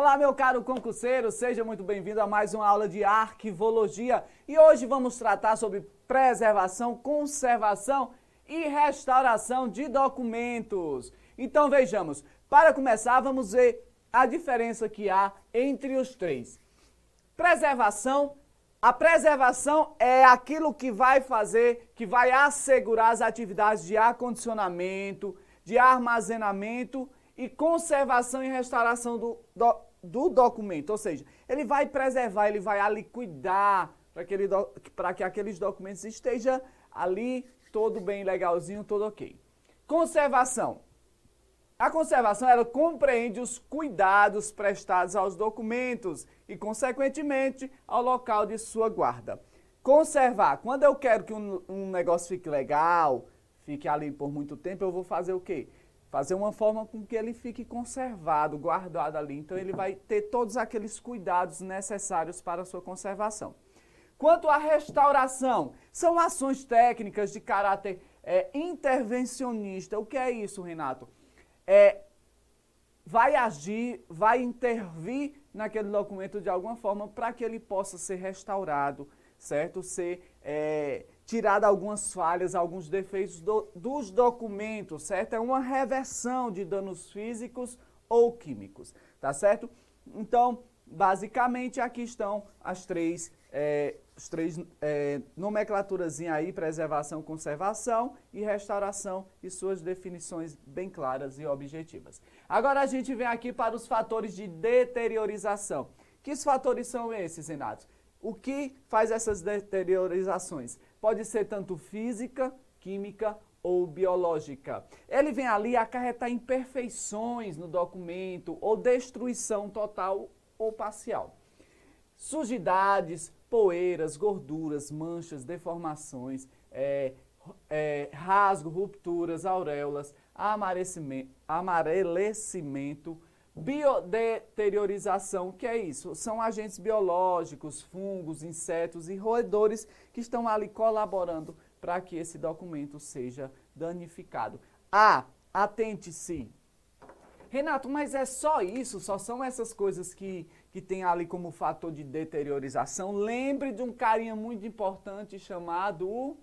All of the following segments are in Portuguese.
Olá, meu caro concurseiro, seja muito bem-vindo a mais uma aula de arquivologia. E hoje vamos tratar sobre preservação, conservação e restauração de documentos. Então vejamos, para começar, vamos ver a diferença que há entre os três. Preservação. A preservação é aquilo que vai fazer, que vai assegurar as atividades de acondicionamento, de armazenamento e conservação e restauração do, do, do documento. Ou seja, ele vai preservar, ele vai ali cuidar para que, que aqueles documentos estejam ali todo bem legalzinho, todo ok. Conservação. A conservação ela compreende os cuidados prestados aos documentos e, consequentemente, ao local de sua guarda. Conservar. Quando eu quero que um, um negócio fique legal, fique ali por muito tempo, eu vou fazer o quê? Fazer uma forma com que ele fique conservado, guardado ali. Então ele vai ter todos aqueles cuidados necessários para a sua conservação. Quanto à restauração, são ações técnicas de caráter é, intervencionista. O que é isso, Renato? É, vai agir, vai intervir naquele documento de alguma forma para que ele possa ser restaurado, certo? Ser é, tirada algumas falhas, alguns defeitos do, dos documentos, certo? É uma reversão de danos físicos ou químicos, tá certo? Então, basicamente, aqui estão as três, é, as três é, nomenclaturas aí, preservação, conservação e restauração e suas definições bem claras e objetivas. Agora a gente vem aqui para os fatores de deteriorização. Que fatores são esses, Renato? O que faz essas deteriorizações? Pode ser tanto física, química ou biológica. Ele vem ali acarretar imperfeições no documento ou destruição total ou parcial. Sujidades, poeiras, gorduras, manchas, deformações, é, é, rasgo, rupturas, auréolas, amarelecimento, Biodeteriorização, que é isso? São agentes biológicos, fungos, insetos e roedores que estão ali colaborando para que esse documento seja danificado. Ah, atente-se. Renato, mas é só isso? Só são essas coisas que, que tem ali como fator de deteriorização? Lembre de um carinha muito importante chamado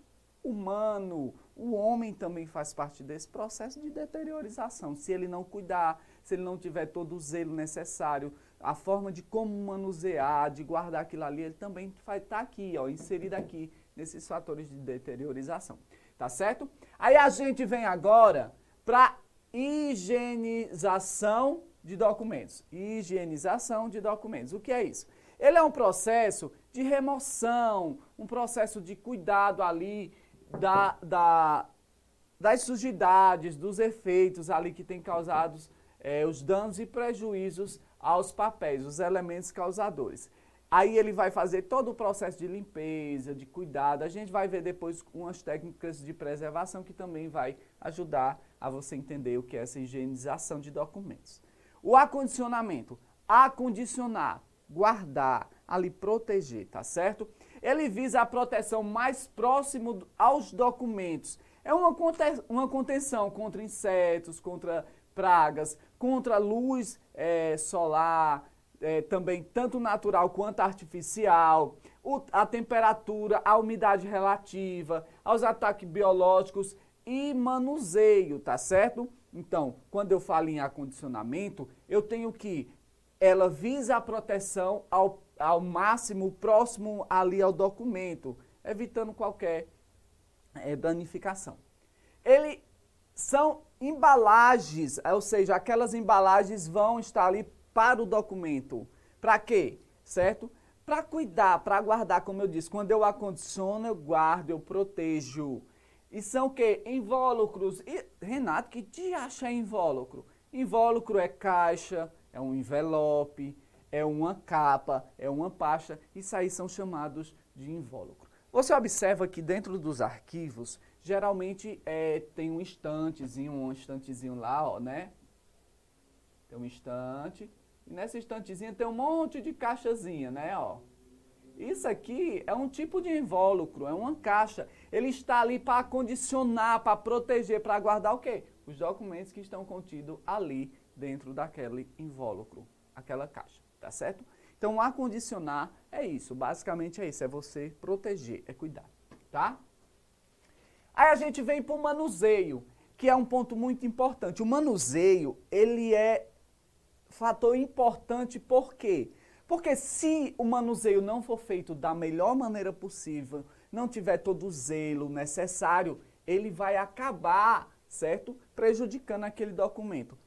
humano. O homem também faz parte desse processo de deteriorização. Se ele não cuidar, se ele não tiver todo o zelo necessário, a forma de como manusear, de guardar aquilo ali, ele também vai estar tá aqui, ó, inserido aqui nesses fatores de deteriorização. Tá certo? Aí a gente vem agora para higienização de documentos. Higienização de documentos. O que é isso? Ele é um processo de remoção, um processo de cuidado ali da, da, das sujidades, dos efeitos ali que tem causados é, os danos e prejuízos aos papéis, os elementos causadores. Aí ele vai fazer todo o processo de limpeza, de cuidado. A gente vai ver depois umas técnicas de preservação que também vai ajudar a você entender o que é essa higienização de documentos. O acondicionamento, acondicionar, guardar, ali proteger, tá certo? Ele visa a proteção mais próximo aos documentos. É uma, uma contenção contra insetos, contra pragas, contra a luz é, solar, é, também tanto natural quanto artificial, o, a temperatura, a umidade relativa, aos ataques biológicos e manuseio, tá certo? Então, quando eu falo em acondicionamento, eu tenho que ela visa a proteção ao, ao máximo próximo ali ao documento, evitando qualquer é, danificação. Ele são embalagens, ou seja, aquelas embalagens vão estar ali para o documento. Para quê? Certo? Para cuidar, para guardar, como eu disse, quando eu acondiciono, eu guardo, eu protejo. E são o quê? Invólucros. E, Renato, que te acha invólucro? Invólucro é caixa, é um envelope, é uma capa, é uma pasta. Isso aí são chamados de invólucro. Você observa que dentro dos arquivos geralmente é, tem um estantezinho, um estantezinho lá, ó, né? Tem um estante. E nessa estantezinha tem um monte de caixazinha, né, ó. Isso aqui é um tipo de invólucro, é uma caixa. Ele está ali para condicionar, para proteger, para guardar o quê? Os documentos que estão contidos ali dentro daquele invólucro. aquela caixa, tá certo? Então, acondicionar é isso, basicamente é isso, é você proteger, é cuidar, tá? Aí a gente vem para o manuseio, que é um ponto muito importante. O manuseio, ele é fator importante por quê? Porque se o manuseio não for feito da melhor maneira possível, não tiver todo o zelo necessário, ele vai acabar, certo? Prejudicando aquele documento.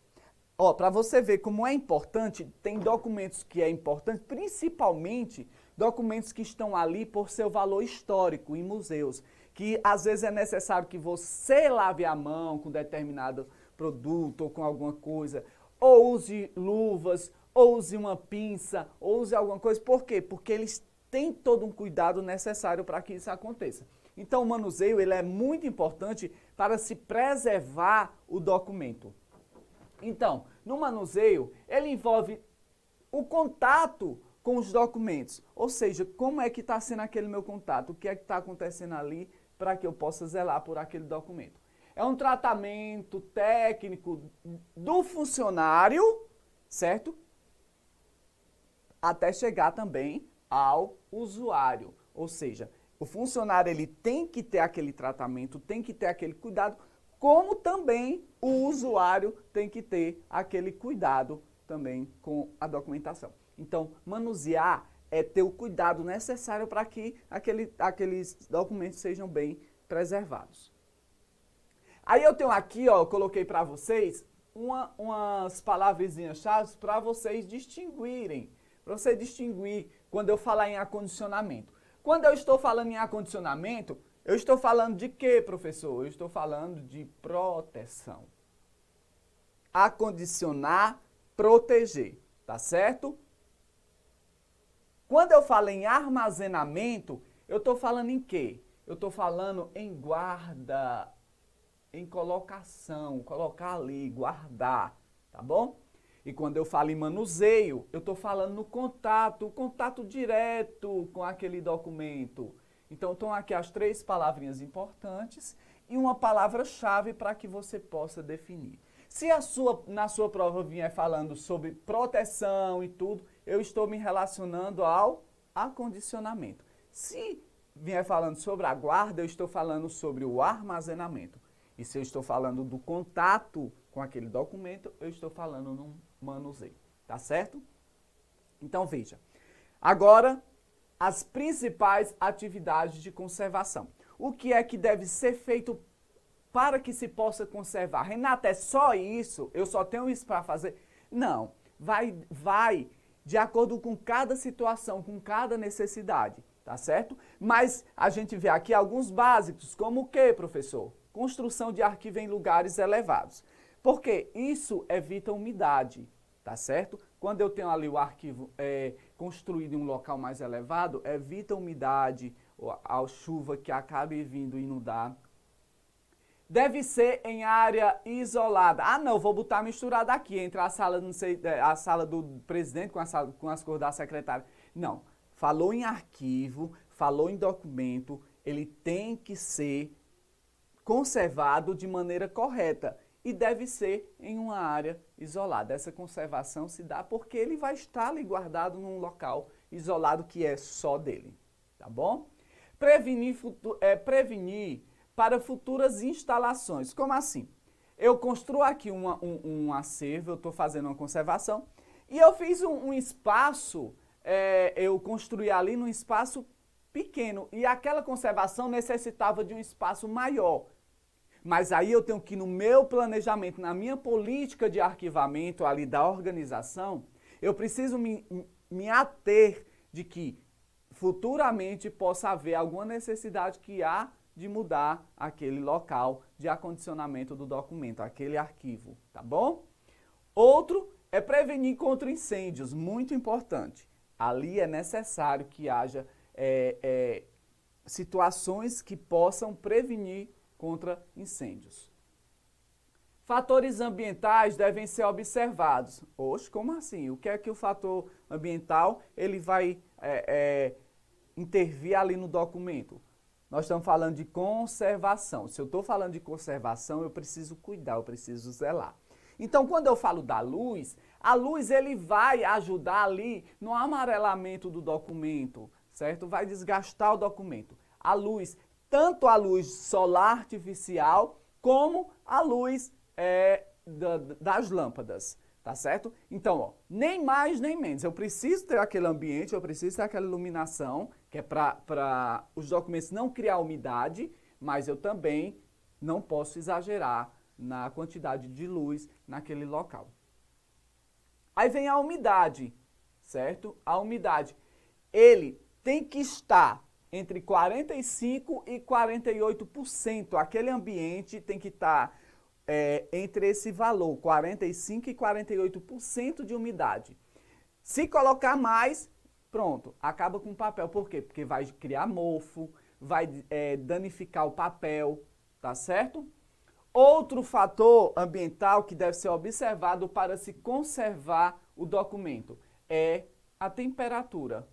Ó, para você ver como é importante, tem documentos que é importante, principalmente documentos que estão ali por seu valor histórico em museus, que às vezes é necessário que você lave a mão com determinado produto ou com alguma coisa, ou use luvas, ou use uma pinça, ou use alguma coisa. Por quê? Porque eles têm todo um cuidado necessário para que isso aconteça. Então o manuseio ele é muito importante para se preservar o documento. Então, no manuseio, ele envolve o contato com os documentos. Ou seja, como é que está sendo aquele meu contato? O que é que está acontecendo ali para que eu possa zelar por aquele documento? É um tratamento técnico do funcionário, certo? Até chegar também ao usuário. Ou seja, o funcionário ele tem que ter aquele tratamento, tem que ter aquele cuidado como também o usuário tem que ter aquele cuidado também com a documentação. Então, manusear é ter o cuidado necessário para que aquele, aqueles documentos sejam bem preservados. Aí eu tenho aqui, ó, coloquei para vocês uma, umas palavrinhas-chave para vocês distinguirem, para você distinguir quando eu falar em acondicionamento. Quando eu estou falando em acondicionamento, eu estou falando de quê, professor? Eu estou falando de proteção. Acondicionar, proteger, tá certo? Quando eu falo em armazenamento, eu estou falando em quê? Eu estou falando em guarda, em colocação, colocar ali, guardar, tá bom? E quando eu falo em manuseio, eu estou falando no contato, o contato direto com aquele documento. Então, estão aqui as três palavrinhas importantes e uma palavra-chave para que você possa definir. Se a sua, na sua prova vier falando sobre proteção e tudo, eu estou me relacionando ao acondicionamento. Se vier falando sobre a guarda, eu estou falando sobre o armazenamento. E se eu estou falando do contato com aquele documento, eu estou falando no manuseio. Tá certo? Então veja. Agora as principais atividades de conservação. O que é que deve ser feito para que se possa conservar? Renata, é só isso? Eu só tenho isso para fazer? Não. Vai, vai de acordo com cada situação, com cada necessidade, tá certo? Mas a gente vê aqui alguns básicos, como o que, professor? Construção de arquivo em lugares elevados. Porque isso evita umidade, tá certo? Quando eu tenho ali o arquivo é, construído em um local mais elevado, evita umidade, a chuva que acabe vindo inundar. Deve ser em área isolada. Ah, não, vou botar misturado aqui entre a sala, não sei, é, a sala do presidente com, a sala, com as cores da secretária. Não. Falou em arquivo, falou em documento, ele tem que ser conservado de maneira correta e deve ser em uma área isolada. Essa conservação se dá porque ele vai estar ali guardado num local isolado que é só dele, tá bom? Prevenir, é, prevenir para futuras instalações. Como assim? Eu construo aqui uma, um, um acervo, eu estou fazendo uma conservação, e eu fiz um, um espaço, é, eu construí ali num espaço pequeno, e aquela conservação necessitava de um espaço maior. Mas aí eu tenho que, no meu planejamento, na minha política de arquivamento ali da organização, eu preciso me, me ater de que futuramente possa haver alguma necessidade que há de mudar aquele local de acondicionamento do documento, aquele arquivo, tá bom? Outro é prevenir contra incêndios, muito importante. Ali é necessário que haja é, é, situações que possam prevenir contra incêndios. Fatores ambientais devem ser observados. Oxe, como assim? O que é que o fator ambiental ele vai é, é, intervir ali no documento? Nós estamos falando de conservação. Se eu estou falando de conservação, eu preciso cuidar, eu preciso zelar. Então, quando eu falo da luz, a luz ele vai ajudar ali no amarelamento do documento, certo? Vai desgastar o documento. A luz, tanto a luz solar artificial, como a luz é, da, das lâmpadas, tá certo? Então, ó, nem mais nem menos. Eu preciso ter aquele ambiente, eu preciso ter aquela iluminação, que é para os documentos não criar umidade, mas eu também não posso exagerar na quantidade de luz naquele local. Aí vem a umidade, certo? A umidade. Ele tem que estar entre 45% e 48%. Aquele ambiente tem que estar é, entre esse valor, 45% e 48% de umidade. Se colocar mais, pronto, acaba com o papel. Por quê? Porque vai criar mofo, vai é, danificar o papel, tá certo? Outro fator ambiental que deve ser observado para se conservar o documento é a temperatura.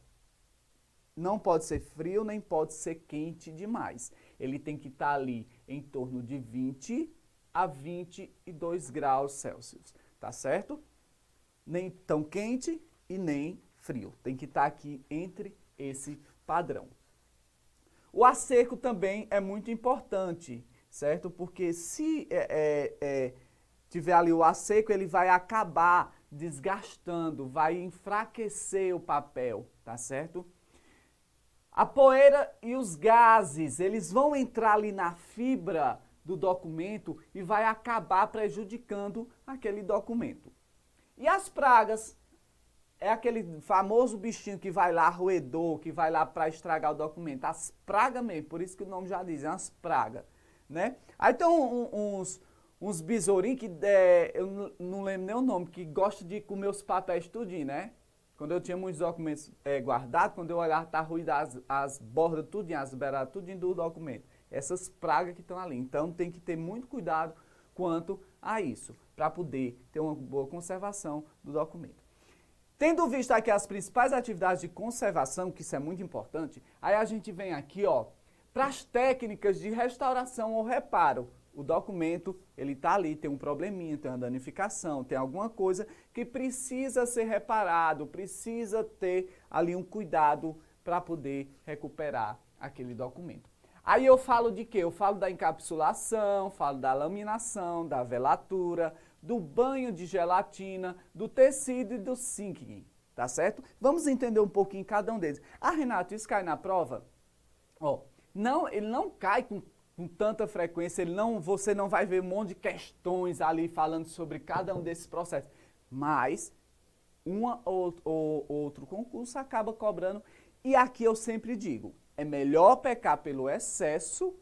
Não pode ser frio nem pode ser quente demais. Ele tem que estar tá ali em torno de 20 a 22 graus Celsius, tá certo? Nem tão quente e nem frio. Tem que estar tá aqui entre esse padrão. O ar seco também é muito importante certo? Porque se é, é, é, tiver ali o ar seco, ele vai acabar desgastando, vai enfraquecer o papel, tá certo? A poeira e os gases, eles vão entrar ali na fibra do documento e vai acabar prejudicando aquele documento. E as pragas? É aquele famoso bichinho que vai lá, roedor, que vai lá para estragar o documento. As pragas mesmo, por isso que o nome já diz, é as pragas né? Aí tem uns, uns besourinhos que é, eu não lembro nem o nome, que gosta de comer os papéis tudinho, né? Quando eu tinha muitos documentos é, guardados, quando eu olhava, tá ruído as, as bordas tudinho, as beiradas tudinho do documento. Essas pragas que estão ali. Então tem que ter muito cuidado quanto a isso, para poder ter uma boa conservação do documento. Tendo visto aqui as principais atividades de conservação, que isso é muito importante, aí a gente vem aqui, ó, para as técnicas de restauração ou reparo. O documento, ele está ali, tem um probleminha, tem uma danificação, tem alguma coisa que precisa ser reparado, precisa ter ali um cuidado para poder recuperar aquele documento. Aí eu falo de quê? Eu falo da encapsulação, falo da laminação, da velatura, do banho de gelatina, do tecido e do sinking, tá certo? Vamos entender um pouquinho cada um deles. Ah, Renato, isso cai na prova? Ó, não, ele não cai com, com tanta frequência, ele não, você não vai ver um monte de questões ali falando sobre cada um desses processos. Mas um ou, ou outro concurso acaba cobrando. E aqui eu sempre digo, é melhor pecar pelo excesso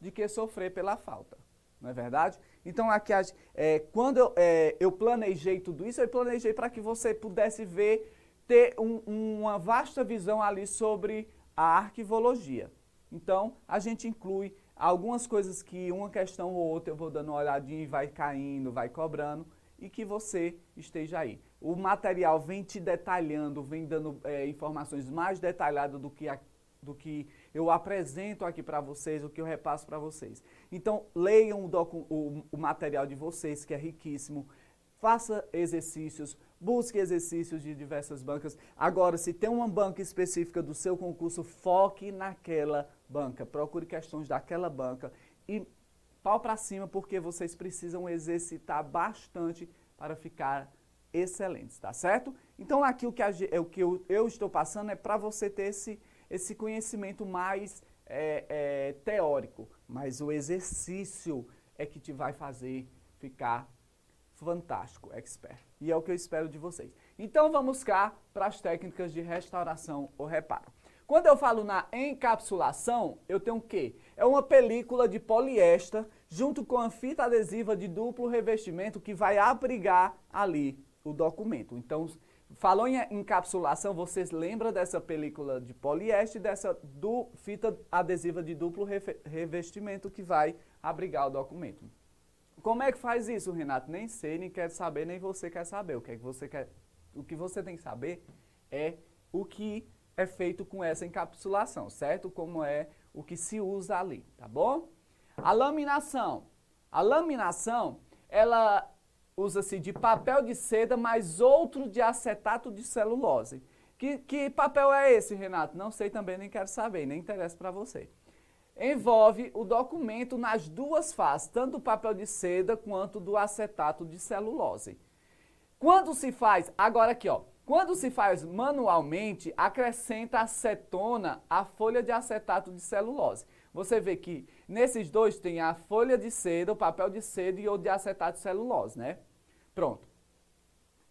de que sofrer pela falta. Não é verdade? Então, aqui, é, quando eu, é, eu, planejei tudo isso, eu planejei para que você pudesse ver, ter um, uma vasta visão ali sobre a arquivologia. Então, a gente inclui algumas coisas que uma questão ou outra eu vou dando uma olhadinha e vai caindo, vai cobrando, e que você esteja aí. O material vem te detalhando, vem dando é, informações mais detalhadas do que, a, do que eu apresento aqui para vocês, o que eu repasso para vocês. Então, leiam o, o, o material de vocês, que é riquíssimo. Faça exercícios, busque exercícios de diversas bancas. Agora, se tem uma banca específica do seu concurso, foque naquela banca. Procure questões daquela banca e pau para cima, porque vocês precisam exercitar bastante para ficar excelentes, tá certo? Então, aqui o que, a, o que eu, eu estou passando é para você ter esse, esse conhecimento mais é, é, teórico, mas o exercício é que te vai fazer ficar fantástico, expert. E é o que eu espero de vocês. Então vamos cá para as técnicas de restauração ou reparo. Quando eu falo na encapsulação, eu tenho o quê? É uma película de poliéster junto com a fita adesiva de duplo revestimento que vai abrigar ali o documento. Então, falou em encapsulação, vocês lembram dessa película de poliéster dessa do, fita adesiva de duplo revestimento que vai abrigar o documento. Como é que faz isso, Renato? Nem sei, nem quero saber, nem você quer saber. O que, é que você quer? O que você tem que saber é o que é feito com essa encapsulação, certo? Como é o que se usa ali, tá bom? A laminação. A laminação, ela usa-se de papel de seda mais outro de acetato de celulose. Que, que papel é esse, Renato? Não sei também, nem quero saber, nem interessa para você. Envolve o documento nas duas faces, tanto do papel de seda quanto do acetato de celulose. Quando se faz, agora aqui ó, quando se faz manualmente, acrescenta acetona à folha de acetato de celulose. Você vê que nesses dois tem a folha de seda, o papel de seda e o de acetato de celulose, né? Pronto.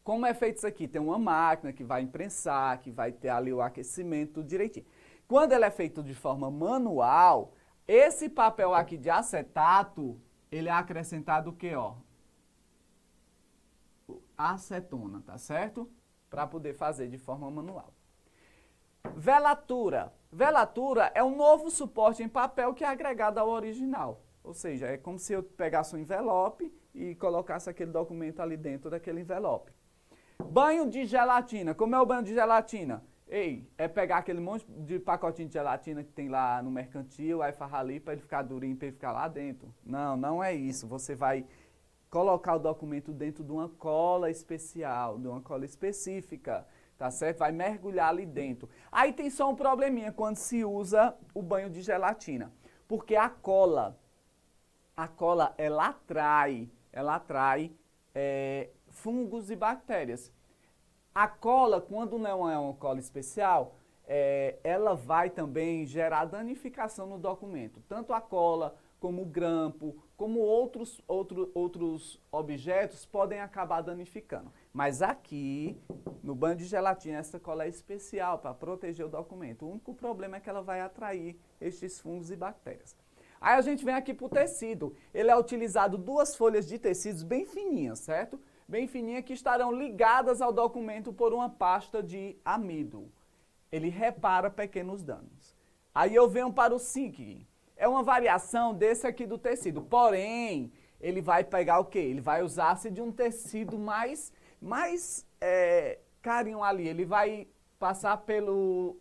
Como é feito isso aqui? Tem uma máquina que vai imprensar, que vai ter ali o aquecimento tudo direitinho. Quando ele é feito de forma manual, esse papel aqui de acetato, ele é acrescentado o que, ó? Acetona, tá certo? Para poder fazer de forma manual. Velatura. Velatura é um novo suporte em papel que é agregado ao original. Ou seja, é como se eu pegasse um envelope e colocasse aquele documento ali dentro daquele envelope. Banho de gelatina. Como é o banho de gelatina? Ei, é pegar aquele monte de pacotinho de gelatina que tem lá no mercantil, aí farrar ali para ele ficar durinho, para ele ficar lá dentro. Não, não é isso. Você vai colocar o documento dentro de uma cola especial, de uma cola específica, tá certo? Vai mergulhar ali dentro. Aí tem só um probleminha quando se usa o banho de gelatina, porque a cola, a cola, ela atrai, ela atrai é, fungos e bactérias. A cola, quando não é uma cola especial, é, ela vai também gerar danificação no documento. Tanto a cola, como o grampo, como outros, outro, outros objetos podem acabar danificando. Mas aqui, no banho de gelatina, essa cola é especial para proteger o documento. O único problema é que ela vai atrair estes fungos e bactérias. Aí a gente vem aqui para o tecido. Ele é utilizado duas folhas de tecidos bem fininhas, certo? bem fininha que estarão ligadas ao documento por uma pasta de amido. Ele repara pequenos danos. Aí eu venho para o SINC. É uma variação desse aqui do tecido. Porém, ele vai pegar o quê? Ele vai usar-se de um tecido mais, mais é, carinho ali. Ele vai passar pelo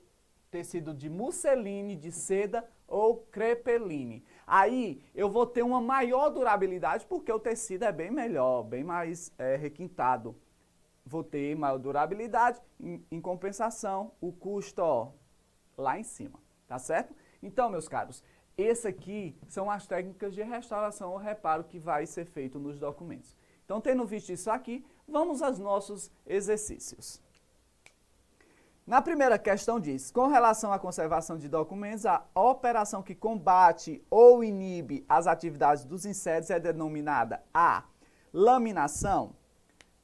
tecido de musseline, de seda ou crepeline. Aí eu vou ter uma maior durabilidade porque o tecido é bem melhor, bem mais é, requintado. Vou ter maior durabilidade, em, em compensação, o custo ó, lá em cima, tá certo? Então, meus caros, esse aqui são as técnicas de restauração ou reparo que vai ser feito nos documentos. Então, tendo visto isso aqui, vamos aos nossos exercícios. Na primeira questão diz, com relação à conservação de documentos, a operação que combate ou inibe as atividades dos insetos é denominada A. Laminação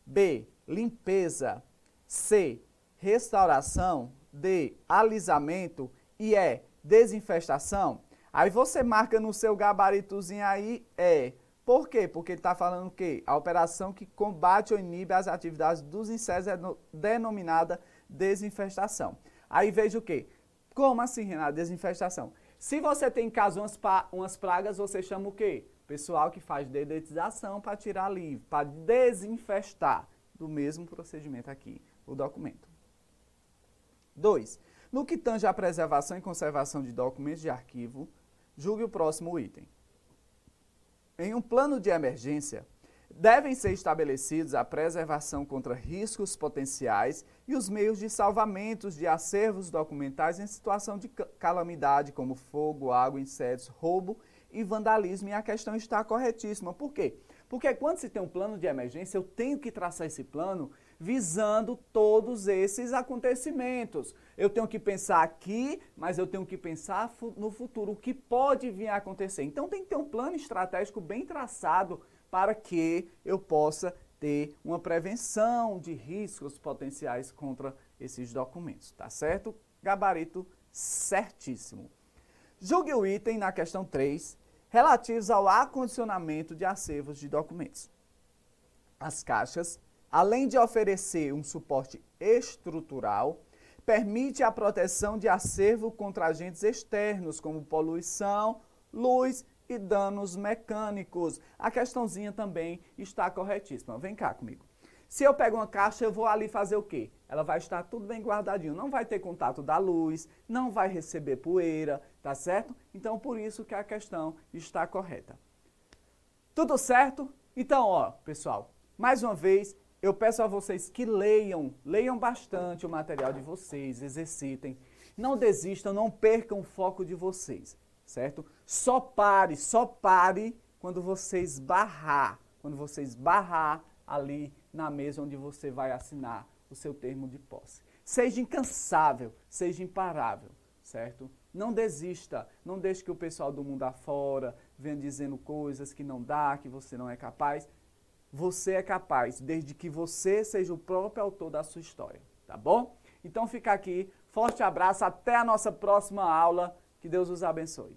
B. Limpeza C. Restauração D. Alisamento e. Desinfestação. Aí você marca no seu gabaritozinho aí, é. Por quê? Porque ele está falando que a operação que combate ou inibe as atividades dos insetos é denominada desinfestação. Aí veja o quê? Como assim, Renato, desinfestação? Se você tem em casa umas, umas pragas, você chama o quê? Pessoal que faz dedetização para tirar livre, para desinfestar. Do mesmo procedimento aqui, o documento. 2. No que tange à preservação e conservação de documentos de arquivo, julgue o próximo item. Em um plano de emergência, Devem ser estabelecidos a preservação contra riscos potenciais e os meios de salvamento de acervos documentais em situação de calamidade, como fogo, água, insetos, roubo e vandalismo. E a questão está corretíssima. Por quê? Porque quando se tem um plano de emergência, eu tenho que traçar esse plano visando todos esses acontecimentos. Eu tenho que pensar aqui, mas eu tenho que pensar no futuro, o que pode vir a acontecer. Então tem que ter um plano estratégico bem traçado para que eu possa ter uma prevenção de riscos potenciais contra esses documentos, tá certo? Gabarito certíssimo. Julgue o item na questão 3, relativos ao acondicionamento de acervos de documentos. As caixas, além de oferecer um suporte estrutural, permite a proteção de acervo contra agentes externos, como poluição, luz e danos mecânicos. A questãozinha também está corretíssima. Vem cá comigo. Se eu pego uma caixa, eu vou ali fazer o quê? Ela vai estar tudo bem guardadinho, não vai ter contato da luz, não vai receber poeira, tá certo? Então, por isso que a questão está correta. Tudo certo? Então, ó, pessoal, Mais uma vez, eu peço a vocês que leiam, leiam bastante o material de vocês, exercitem. Não desistam, não percam o foco de vocês, certo? Só pare, só pare quando você esbarrar, quando você esbarrar ali na mesa onde você vai assinar o seu termo de posse. Seja incansável, seja imparável, certo? Não desista, não deixe que o pessoal do mundo afora venha dizendo coisas que não dá, que você não é capaz. Você é capaz, desde que você seja o próprio autor da sua história, tá bom? Então fica aqui, forte abraço, até a nossa próxima aula, que Deus os abençoe.